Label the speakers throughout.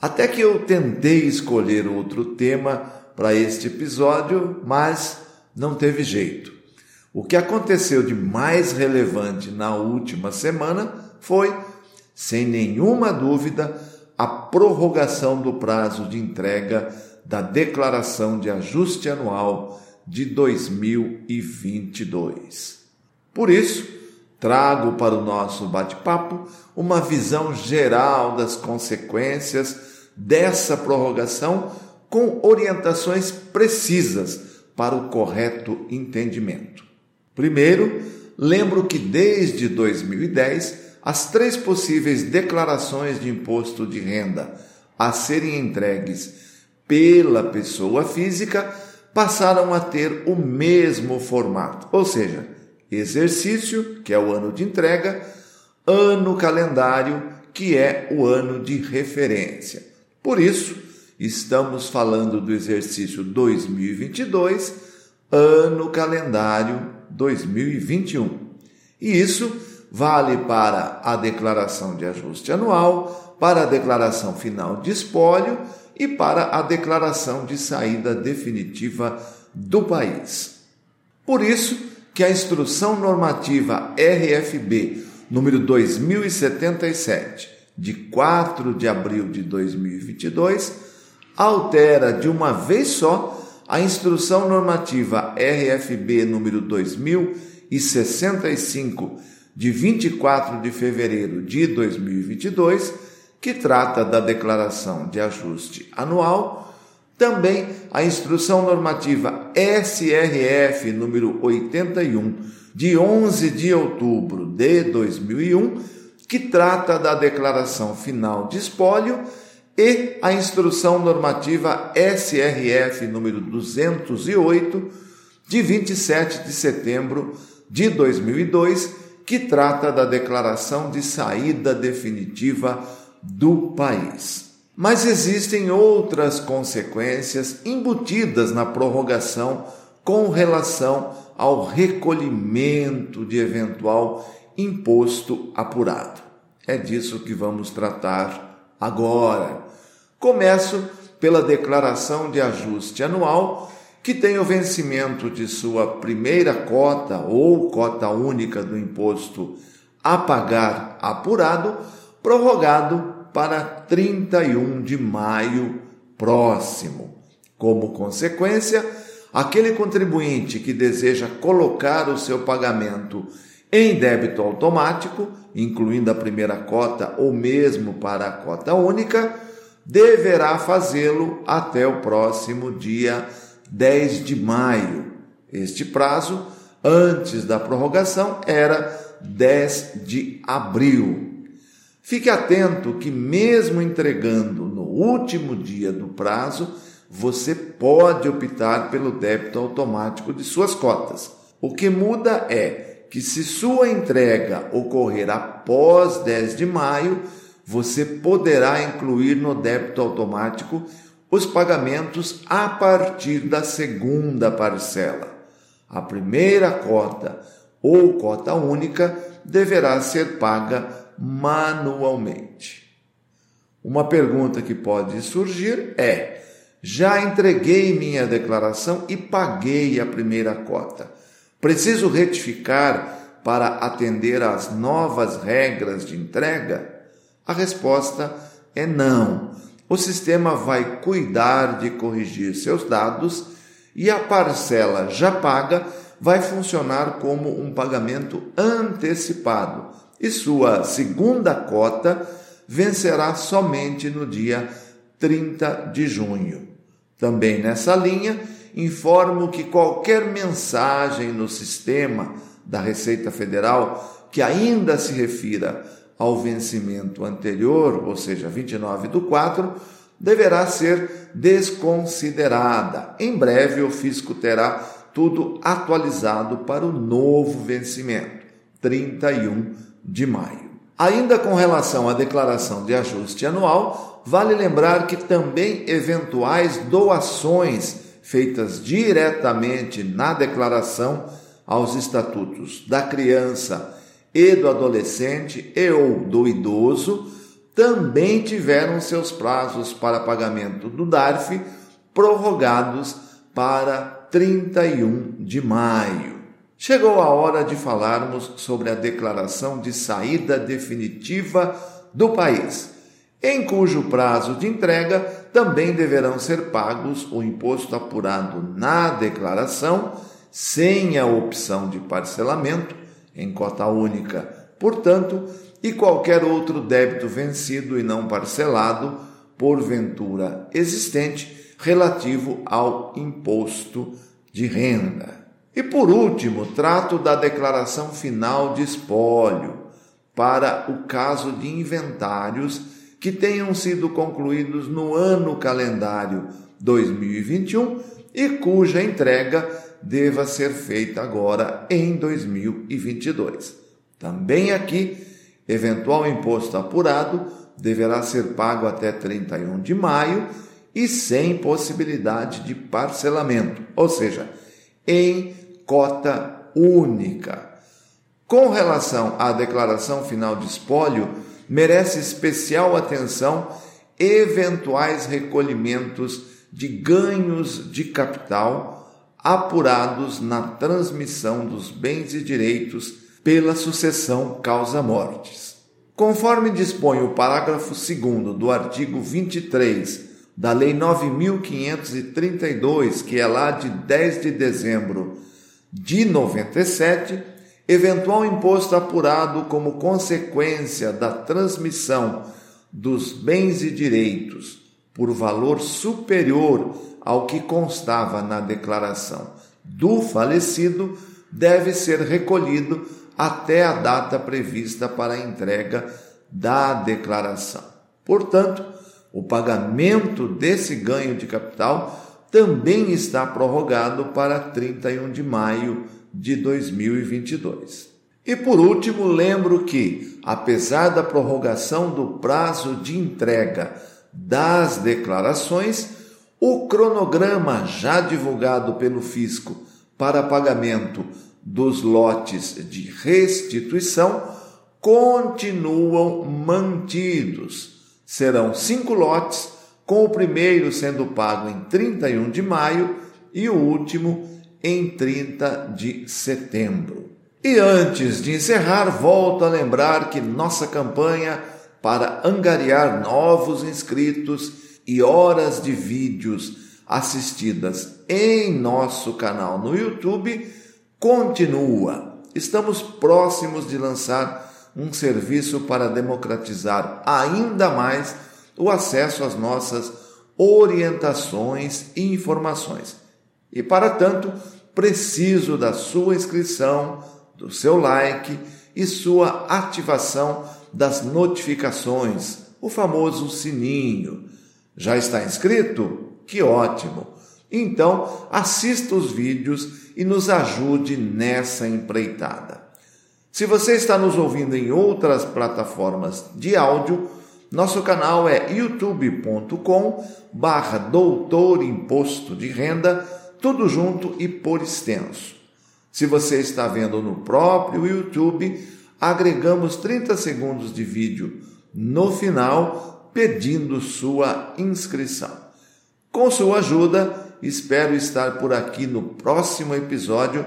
Speaker 1: Até que eu tentei escolher outro tema para este episódio, mas não teve jeito. O que aconteceu de mais relevante na última semana foi, sem nenhuma dúvida, a prorrogação do prazo de entrega da declaração de ajuste anual de 2022. Por isso, trago para o nosso bate-papo uma visão geral das consequências dessa prorrogação com orientações precisas para o correto entendimento. Primeiro, lembro que desde 2010 as três possíveis declarações de imposto de renda a serem entregues pela pessoa física passaram a ter o mesmo formato, ou seja, exercício, que é o ano de entrega, ano calendário, que é o ano de referência. Por isso, estamos falando do exercício 2022, ano calendário 2021. E isso vale para a declaração de ajuste anual, para a declaração final de espólio e para a declaração de saída definitiva do país. Por isso, que a Instrução Normativa RFB número 2077, de 4 de abril de 2022, altera de uma vez só a Instrução Normativa RFB número 2065, de 24 de fevereiro de 2022, que trata da declaração de ajuste anual também a Instrução Normativa SRF número 81, de 11 de outubro de 2001, que trata da declaração final de espólio, e a Instrução Normativa SRF número 208, de 27 de setembro de 2002, que trata da declaração de saída definitiva do país. Mas existem outras consequências embutidas na prorrogação com relação ao recolhimento de eventual imposto apurado. É disso que vamos tratar agora. Começo pela declaração de ajuste anual, que tem o vencimento de sua primeira cota ou cota única do imposto a pagar apurado, prorrogado para 31 de maio próximo. Como consequência, aquele contribuinte que deseja colocar o seu pagamento em débito automático, incluindo a primeira cota ou mesmo para a cota única, deverá fazê-lo até o próximo dia 10 de maio. Este prazo, antes da prorrogação, era 10 de abril. Fique atento que, mesmo entregando no último dia do prazo, você pode optar pelo débito automático de suas cotas. O que muda é que, se sua entrega ocorrer após 10 de maio, você poderá incluir no débito automático os pagamentos a partir da segunda parcela. A primeira cota ou cota única deverá ser paga manualmente. Uma pergunta que pode surgir é: já entreguei minha declaração e paguei a primeira cota. Preciso retificar para atender às novas regras de entrega? A resposta é não. O sistema vai cuidar de corrigir seus dados e a parcela já paga vai funcionar como um pagamento antecipado, e sua segunda cota vencerá somente no dia 30 de junho. Também nessa linha, informo que qualquer mensagem no sistema da Receita Federal que ainda se refira ao vencimento anterior, ou seja, 29 do 4, deverá ser desconsiderada. Em breve, o fisco terá tudo atualizado para o novo vencimento, 31 de maio. Ainda com relação à declaração de ajuste anual, vale lembrar que também eventuais doações feitas diretamente na declaração aos estatutos da criança e do adolescente e ou do idoso também tiveram seus prazos para pagamento do DARF prorrogados para 31 de maio. Chegou a hora de falarmos sobre a declaração de saída definitiva do país, em cujo prazo de entrega também deverão ser pagos o imposto apurado na declaração, sem a opção de parcelamento, em cota única, portanto, e qualquer outro débito vencido e não parcelado, porventura existente, relativo ao imposto de renda. E por último, trato da declaração final de espólio para o caso de inventários que tenham sido concluídos no ano calendário 2021 e cuja entrega deva ser feita agora em 2022. Também aqui Eventual imposto apurado deverá ser pago até 31 de maio e sem possibilidade de parcelamento, ou seja, em cota única. Com relação à declaração final de espólio, merece especial atenção eventuais recolhimentos de ganhos de capital apurados na transmissão dos bens e direitos pela sucessão causa-mortes. Conforme dispõe o parágrafo 2 do artigo 23 da Lei 9532, que é lá de 10 de dezembro de 97, eventual imposto apurado como consequência da transmissão dos bens e direitos por valor superior ao que constava na declaração do falecido deve ser recolhido até a data prevista para a entrega da declaração. Portanto, o pagamento desse ganho de capital também está prorrogado para 31 de maio de 2022. E por último, lembro que, apesar da prorrogação do prazo de entrega das declarações, o cronograma já divulgado pelo fisco para pagamento dos lotes de restituição continuam mantidos. Serão cinco lotes, com o primeiro sendo pago em 31 de maio e o último em 30 de setembro. E antes de encerrar, volto a lembrar que nossa campanha para angariar novos inscritos e horas de vídeos assistidas em nosso canal no YouTube continua. Estamos próximos de lançar um serviço para democratizar ainda mais o acesso às nossas orientações e informações. E para tanto, preciso da sua inscrição, do seu like e sua ativação das notificações, o famoso sininho. Já está inscrito? Que ótimo! Então, assista os vídeos e nos ajude nessa empreitada. Se você está nos ouvindo em outras plataformas de áudio, nosso canal é youtube.com barra doutor imposto de renda, tudo junto e por extenso. Se você está vendo no próprio YouTube, agregamos 30 segundos de vídeo no final pedindo sua inscrição. Com sua ajuda, espero estar por aqui no próximo episódio,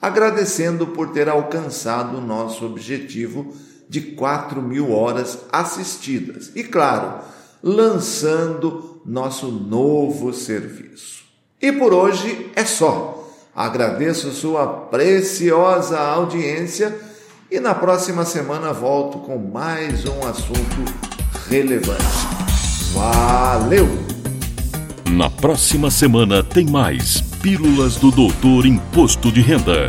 Speaker 1: agradecendo por ter alcançado o nosso objetivo de 4 mil horas assistidas. E claro, lançando nosso novo serviço. E por hoje é só. Agradeço sua preciosa audiência e na próxima semana volto com mais um assunto relevante. Valeu!
Speaker 2: Na próxima semana tem mais Pílulas do Doutor Imposto de Renda.